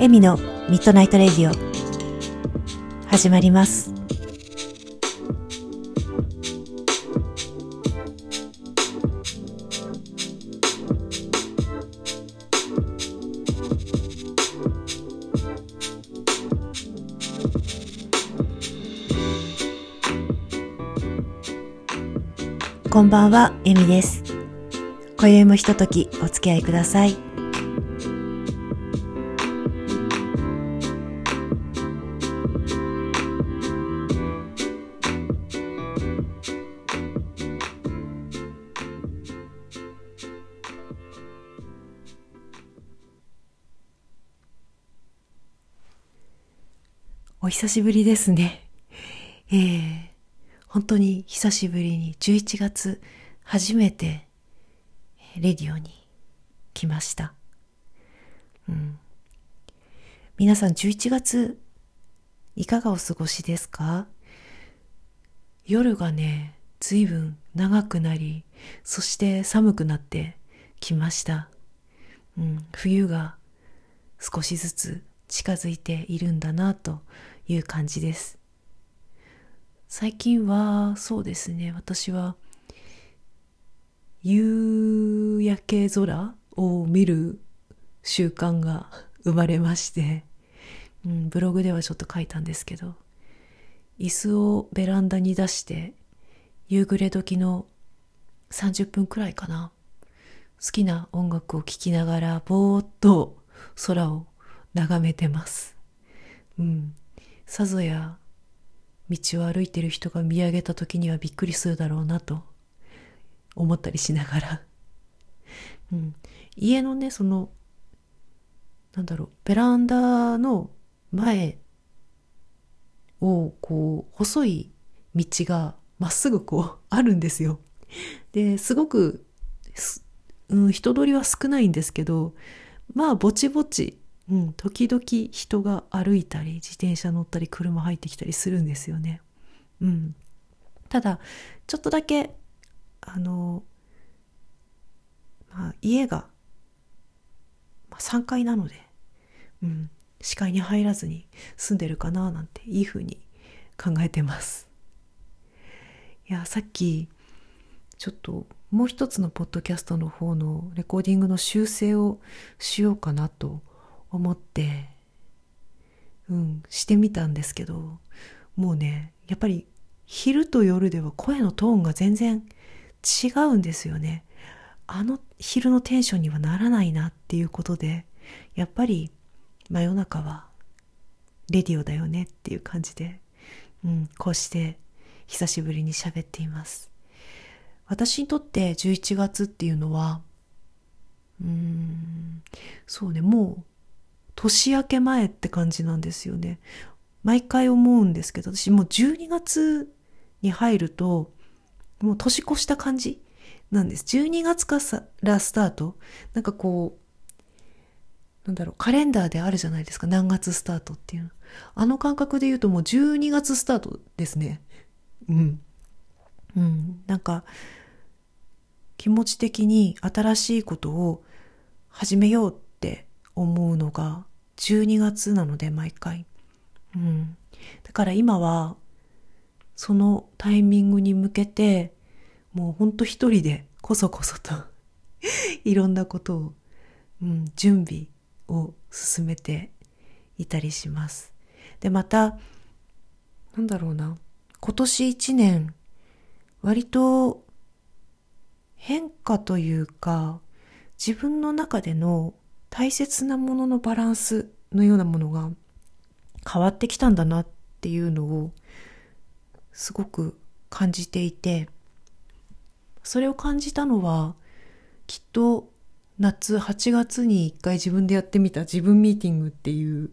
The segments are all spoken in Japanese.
エミのミッドナイトレディオ始まりますこんばんは、エミです。今宵もひとときお付き合いください。久しぶりですね。えー、本当に久しぶりに11月初めてレディオに来ました。うん。皆さん11月いかがお過ごしですか？夜がね、随分長くなり、そして寒くなってきました。うん、冬が少しずつ近づいているんだなという感じです。最近はそうですね、私は夕焼け空を見る習慣が生まれまして、うん、ブログではちょっと書いたんですけど、椅子をベランダに出して夕暮れ時の30分くらいかな。好きな音楽を聴きながらぼーっと空を眺めてます。うん。さぞや道を歩いてる人が見上げた時にはびっくりするだろうなと思ったりしながら。うん。家のね、その、なんだろう、ベランダの前をこう、細い道がまっすぐこう、あるんですよ。で、すごくうん、人通りは少ないんですけど、まあ、ぼちぼち、うん、時々人が歩いたり、自転車乗ったり、車入ってきたりするんですよね。うん。ただ、ちょっとだけ、あの、まあ、家が、まあ、3階なので、うん、視界に入らずに住んでるかな、なんて、いい風に考えてます。いや、さっき、ちょっともう一つのポッドキャストの方のレコーディングの修正をしようかなと思って、うん、してみたんですけど、もうね、やっぱり昼と夜では声のトーンが全然違うんですよね。あの昼のテンションにはならないなっていうことで、やっぱり真夜中はレディオだよねっていう感じで、うん、こうして久しぶりに喋っています。私にとって11月っていうのは、うーん、そうね、もう年明け前って感じなんですよね。毎回思うんですけど、私もう12月に入ると、もう年越した感じなんです。12月からスタート。なんかこう、なんだろう、カレンダーであるじゃないですか。何月スタートっていうの。あの感覚で言うともう12月スタートですね。うん。うん。なんか、気持ち的に新しいことを始めようって思うのが12月なので毎回。うん。だから今はそのタイミングに向けてもうほんと一人でこそこそと いろんなことを、うん、準備を進めていたりします。で、また、なんだろうな。今年一年割と変化というか自分の中での大切なもののバランスのようなものが変わってきたんだなっていうのをすごく感じていてそれを感じたのはきっと夏8月に一回自分でやってみた自分ミーティングっていう、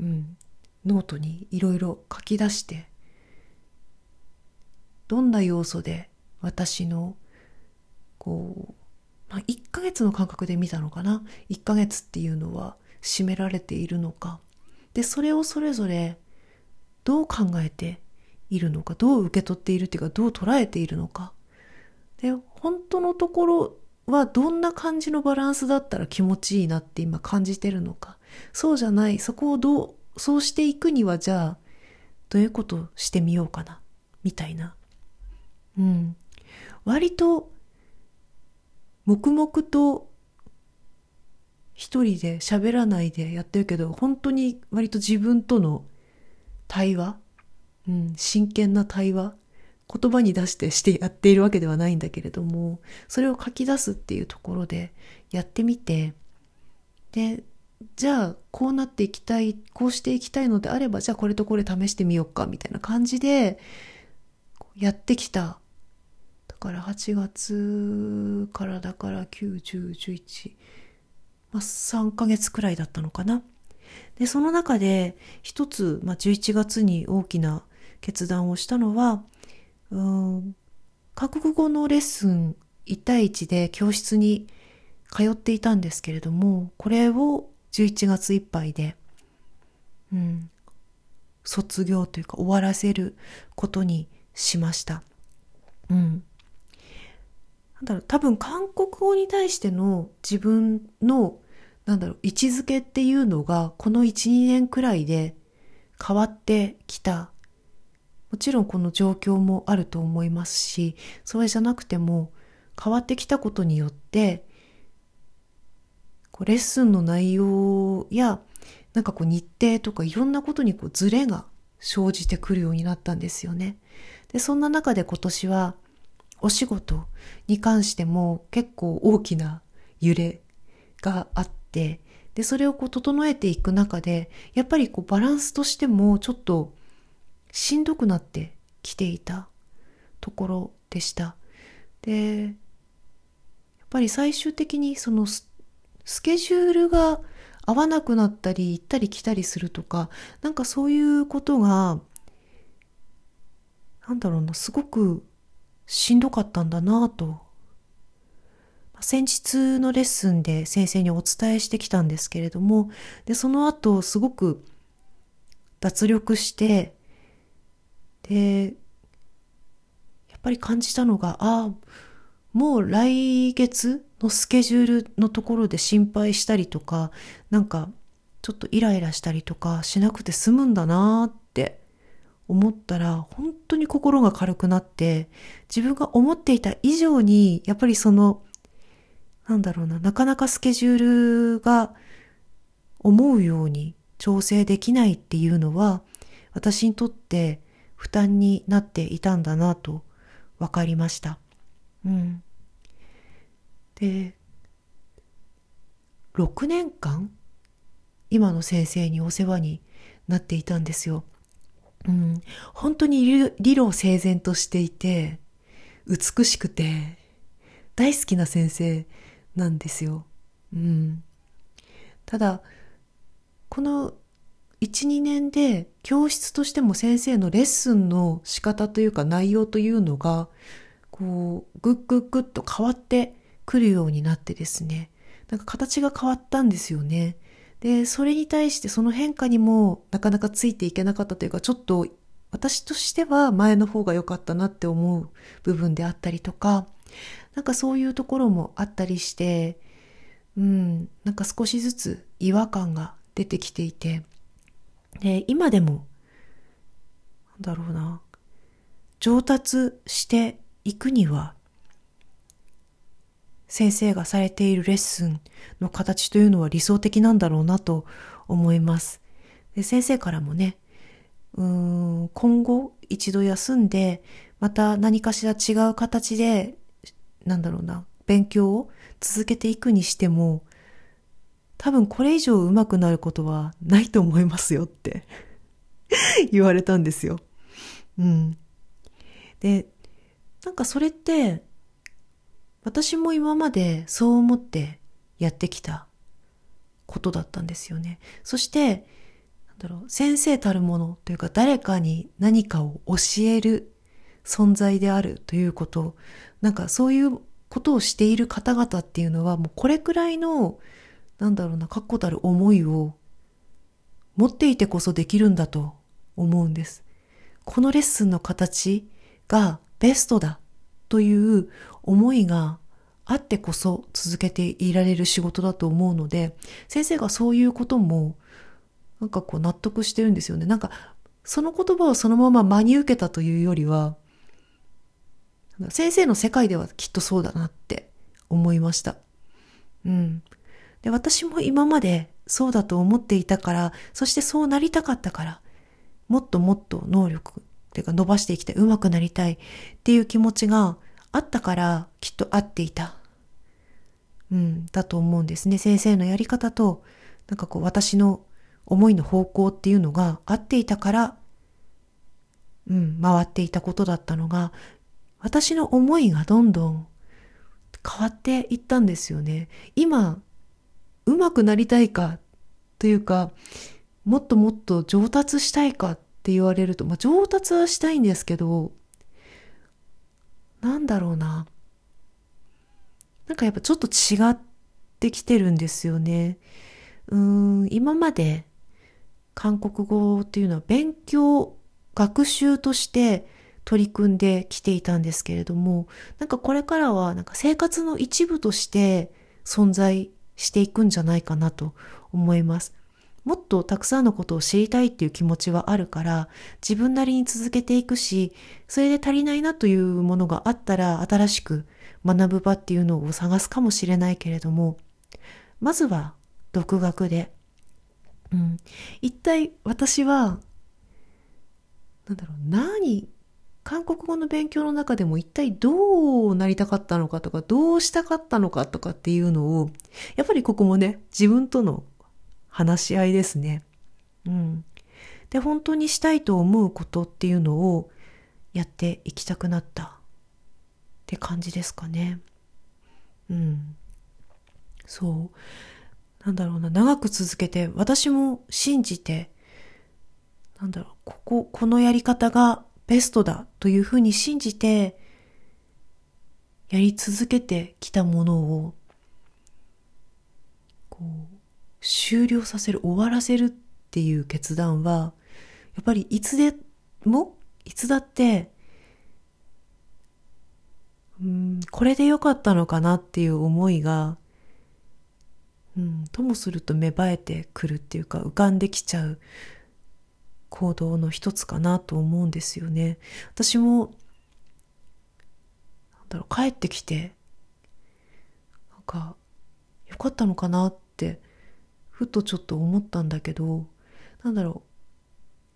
うん、ノートにいろいろ書き出してどんな要素で私のこう、まあ、1ヶ月の感覚で見たのかな？1ヶ月っていうのは占められているのか？でそれをそれぞれどう考えているのか？どう受け取っているっていうかどう捉えているのか？で本当のところはどんな感じのバランスだったら気持ちいいなって今感じてるのか？そうじゃない、そこをどう、そうしていくにはじゃあ、どういうことしてみようかな、みたいな。うん。割と、黙々と一人で喋らないでやってるけど、本当に割と自分との対話、うん、真剣な対話、言葉に出してしてやっているわけではないんだけれども、それを書き出すっていうところでやってみて、で、じゃあこうなっていきたい、こうしていきたいのであれば、じゃあこれとこれ試してみようか、みたいな感じでやってきた。から8月からだから9、10、11、まあ、3ヶ月くらいだったのかな。で、その中で一つ、まあ、11月に大きな決断をしたのは、うん、韓国語のレッスン1対1で教室に通っていたんですけれども、これを11月いっぱいで、うん、卒業というか終わらせることにしました。うん。なんだろう、多分韓国語に対しての自分のなんだろう、位置づけっていうのが、この1、2年くらいで変わってきた。もちろんこの状況もあると思いますし、それじゃなくても変わってきたことによって、こうレッスンの内容や、なんかこう日程とかいろんなことにこうズレが生じてくるようになったんですよね。で、そんな中で今年はお仕事に関しても結構大きな揺れがあって、で、それをこう整えていく中で、やっぱりこうバランスとしてもちょっとしんどくなってきていたところでした。で、やっぱり最終的にそのスケジュールが合わなくなったり行ったり来たりするとか、なんかそういうことが、なんだろうな、すごくしんどかったんだなと。先日のレッスンで先生にお伝えしてきたんですけれども、で、その後すごく脱力して、で、やっぱり感じたのが、ああ、もう来月のスケジュールのところで心配したりとか、なんかちょっとイライラしたりとかしなくて済むんだなっ思ったら、本当に心が軽くなって、自分が思っていた以上に、やっぱりそのなんだろうな、なかなかスケジュールが思うように調整できないっていうのは、私にとって負担になっていたんだなと分かりました。うん。で、6年間今の先生にお世話になっていたんですよ。うん、本当に理路整然としていて、美しくて、大好きな先生なんですよ。うん。ただ、この1、2年で教室としても先生のレッスンの仕方というか内容というのが、こう、ぐっぐっぐっと変わってくるようになってですね。なんか形が変わったんですよね。で、それに対してその変化にもなかなかついていけなかったというか、ちょっと私としては前の方が良かったなって思う部分であったりとか、なんかそういうところもあったりして、うん、なんか少しずつ違和感が出てきていて、で、今でも、なんだろうな、上達していくには、先生がされているレッスンの形というのは理想的なんだろうなと思います。で先生からもね、うーん今後一度休んで、また何かしら違う形でなんだろうな、勉強を続けていくにしても、多分これ以上上手くなることはないと思いますよって 言われたんですよ。うん。で、なんかそれって、私も今までそう思ってやってきたことだったんですよね。そして、なんだろう、先生たるものというか誰かに何かを教える存在であるということ、なんかそういうことをしている方々っていうのはもうこれくらいの、なんだろうな、確固たる思いを持っていてこそできるんだと思うんです。このレッスンの形がベストだという思いがあってこそ続けていられる仕事だと思うので、先生がそういうことも、なんかこう納得してるんですよね。なんか、その言葉をそのまま真に受けたというよりは、先生の世界ではきっとそうだなって思いました。うん。で、私も今までそうだと思っていたから、そしてそうなりたかったから、もっともっと能力っていうか伸ばしていきたい、上手くなりたいっていう気持ちがあったからきっと合っていた。うん、だと思うんですね。先生のやり方と、なんかこう私の思いの方向っていうのが合っていたから、うん、回っていたことだったのが、私の思いがどんどん変わっていったんですよね。今、上手くなりたいかというか、もっともっと上達したいかっって言われると、まあ、上達はしたいんですけど、なんだろうな。なんかやっぱちょっと違ってきてるんですよね。うん、今まで韓国語っていうのは勉強、学習として取り組んできていたんですけれども、なんかこれからはなんか生活の一部として存在していくんじゃないかなと思います。もっとたくさんのことを知りたいっていう気持ちはあるから、自分なりに続けていくし、それで足りないなというものがあったら、新しく学ぶ場っていうのを探すかもしれないけれども、まずは独学で、うん、一体私は、なんだろう、何、韓国語の勉強の中でも一体どうなりたかったのかとか、どうしたかったのかとかっていうのを、やっぱりここもね、自分との話し合いですね。うん。で、本当にしたいと思うことっていうのをやっていきたくなったって感じですかね。うん。そう。なんだろうな、長く続けて、私も信じて、なんだろう、ここ、このやり方がベストだというふうに信じて、やり続けてきたものを、こう、終了させる、終わらせるっていう決断は、やっぱりいつでも、いつだって、うん、これでよかったのかなっていう思いが、うん、ともすると芽生えてくるっていうか浮かんできちゃう行動の一つかなと思うんですよね。私も、なんだろう、帰ってきて、なんか、よかったのかなってふとちょっと思ったんだけど、なんだろ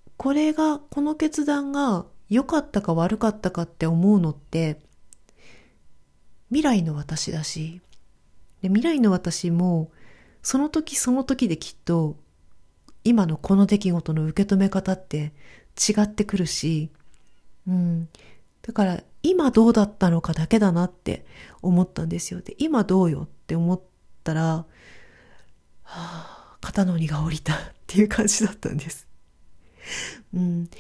う。これが、この決断が良かったか悪かったかって思うのって、未来の私だし、で未来の私も、その時その時できっと、今のこの出来事の受け止め方って違ってくるし、うん。だから、今どうだったのかだけだなって思ったんですよ。で、今どうよって思ったら、はあ、肩の荷が下りたっていう感じだったんです。うん。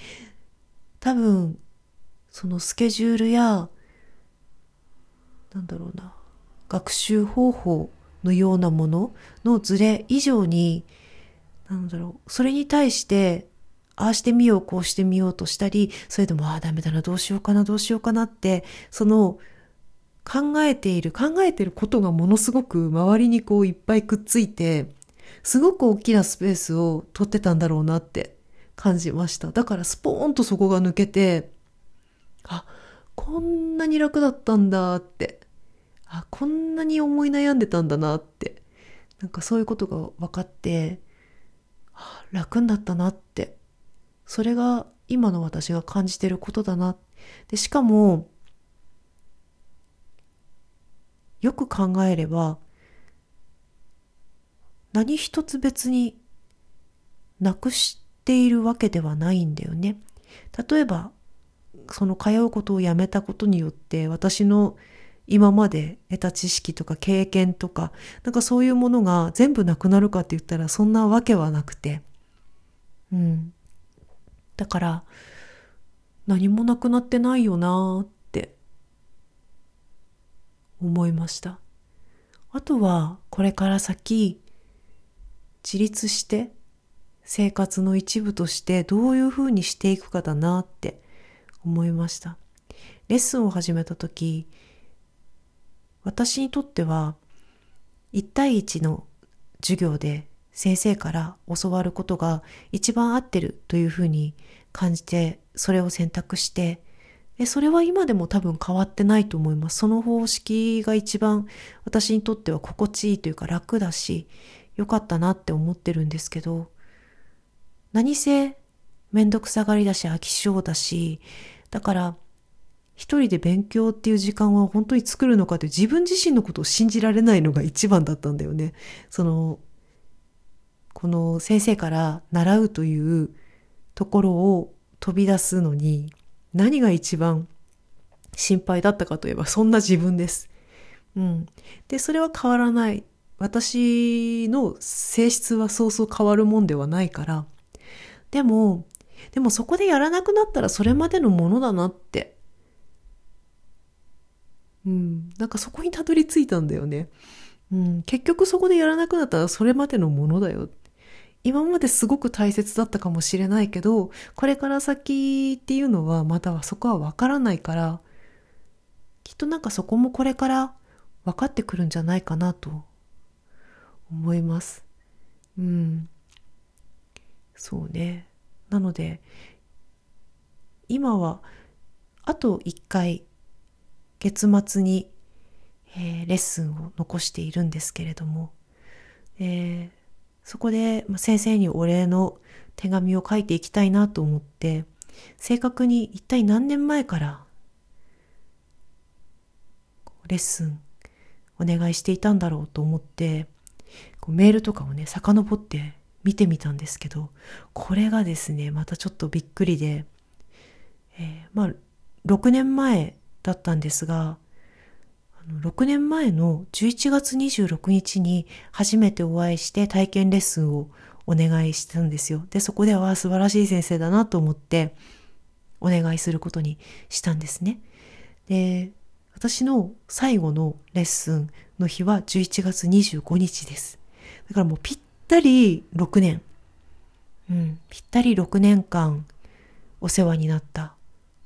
多分、そのスケジュールや、なんだろうな、学習方法のようなもののズレ以上に、なんだろう、それに対して、ああしてみよう、こうしてみようとしたり、それでも、ああ、ダメだな、どうしようかな、どうしようかなって、その、考えている、考えていることがものすごく周りにこういっぱいくっついて、すごく大きなスペースを取ってたんだろうなって感じました。だからスポーンとそこが抜けて、あ、こんなに楽だったんだって、あ、こんなに思い悩んでたんだなって、なんかそういうことが分かって、あ楽になったなって、それが今の私が感じてることだな。で、しかも、よく考えれば、何一つ別になくしているわけではないんだよね。例えば、その通うことをやめたことによって私の今まで得た知識とか経験とか、なんかそういうものが全部なくなるかって言ったらそんなわけはなくて。うん。だから、何もなくなってないよなーって思いました。あとは、これから先、自立して生活の一部としてどういうふうにしていくかだなって思いました。レッスンを始めた時、私にとっては1対1の授業で先生から教わることが一番合ってるというふうに感じてそれを選択してでそれは今でも多分変わってないと思いますその方式が一番私にとっては心地いいというか楽だし良かったなって思ってるんですけど何せめんどくさがりだし飽き性だしだから一人で勉強っていう時間は本当に作るのかって自分自身のことを信じられないのが一番だったんだよね。その、この先生から習うというところを飛び出すのに何が一番心配だったかといえばそんな自分です。うん。で、それは変わらない。私の性質はそうそう変わるもんではないから。でも、でもそこでやらなくなったらそれまでのものだなってうん、なんかそこにたどり着いたんだよね。うん、結局そこでやらなくなったらそれまでのものだよ。今まですごく大切だったかもしれないけど、これから先っていうのはまたはそこはわからないから、きっとなんかそこもこれから分かってくるんじゃないかなと思います。うん。そうね。なので、今はあと一回月末に、えー、レッスンを残しているんですけれども、えー、そこで、ま、先生にお礼の手紙を書いていきたいなと思って正確に一体何年前からレッスンお願いしていたんだろうと思ってこうメールとかをね遡って見てみたんですけどこれがですねまたちょっとびっくりで、えー、まあ6年前だったんですが、6年前の11月26日に初めてお会いして体験レッスンをお願いしたんですよ。で、そこでは素晴らしい先生だなと思ってお願いすることにしたんですね。で、私の最後のレッスンの日は11月25日です。だからもうぴったり6年。うん、ぴったり6年間お世話になった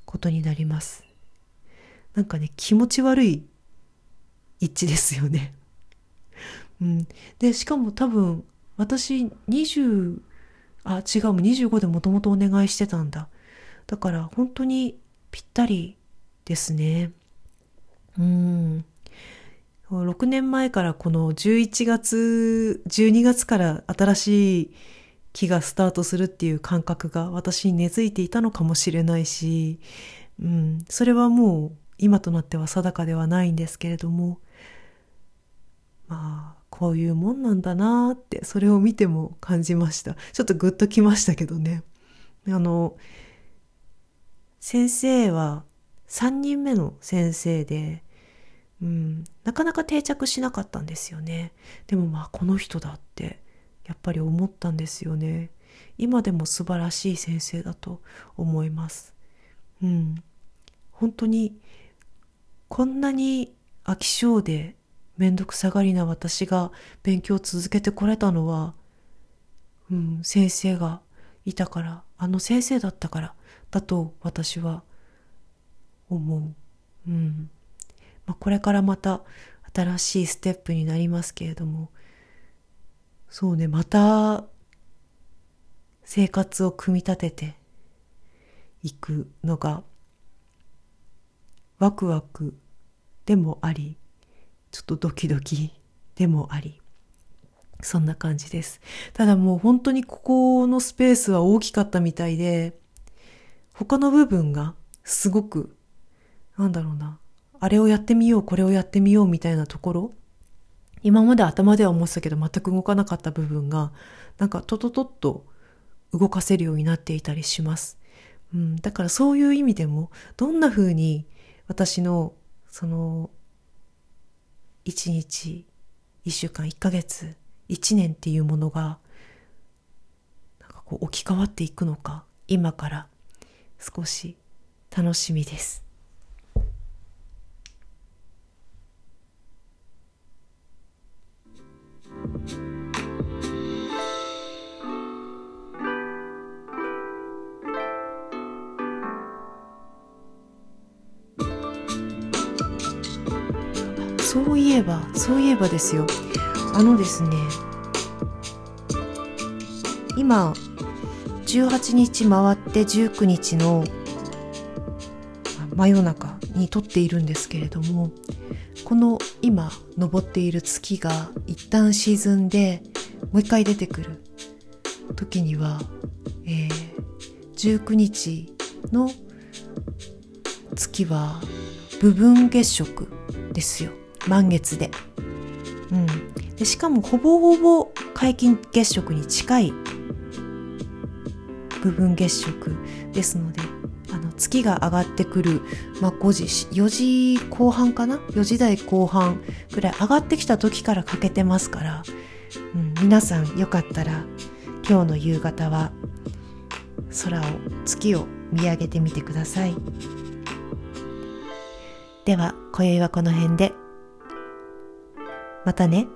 ことになります。なんかね、気持ち悪い一致ですよね。うん。で、しかも多分、私20、あ、違う、25でもともとお願いしてたんだ。だから本当にぴったりですね。うん。6年前からこの11月、12月から新しい木がスタートするっていう感覚が私に根付いていたのかもしれないし、うん、それはもう今となっては定かではないんですけれどもまあこういうもんなんだなーってそれを見ても感じました。ちょっとグッときましたけどね。あの先生は3人目の先生で、うん、なかなか定着しなかったんですよね。でもまあこの人だってやっぱり思ったんですよね。今でも素晴らしい先生だと思います。うん。本当にこんなに飽き性でめんどくさがりな私が勉強を続けてこれたのは、うん、先生がいたから、あの先生だったからだと私は思う。うん。まあ、これからまた新しいステップになりますけれども、そうね、また生活を組み立てていくのがワクワクでもありちょっとドキドキでもありそんな感じです。ただもう本当にここのスペースは大きかったみたいで他の部分がすごくなんだろうなあれをやってみようこれをやってみようみたいなところ今まで頭では思ってたけど全く動かなかった部分がなんかトトトッと動かせるようになっていたりします、うん、だからそういう意味でもどんな風に私のその1日1週間1ヶ月1年っていうものがなんかこう置き換わっていくのか今から少し楽しみです。そういえばそういえばですよ。あのですね今18日回って19日の真夜中に撮っているんですけれどもこの今昇っている月が一旦沈んでもう一回出てくる時には、えー、19日の月は部分月食ですよ。満月で,、うん、でしかもほぼほぼ皆既月食に近い部分月食ですのであの月が上がってくる、まあ、5時4時後半かな？4時台後半ぐらい上がってきた時から欠けてますから、うん、皆さんよかったら今日の夕方は空を月を見上げてみてください。では今宵はこの辺で。またね。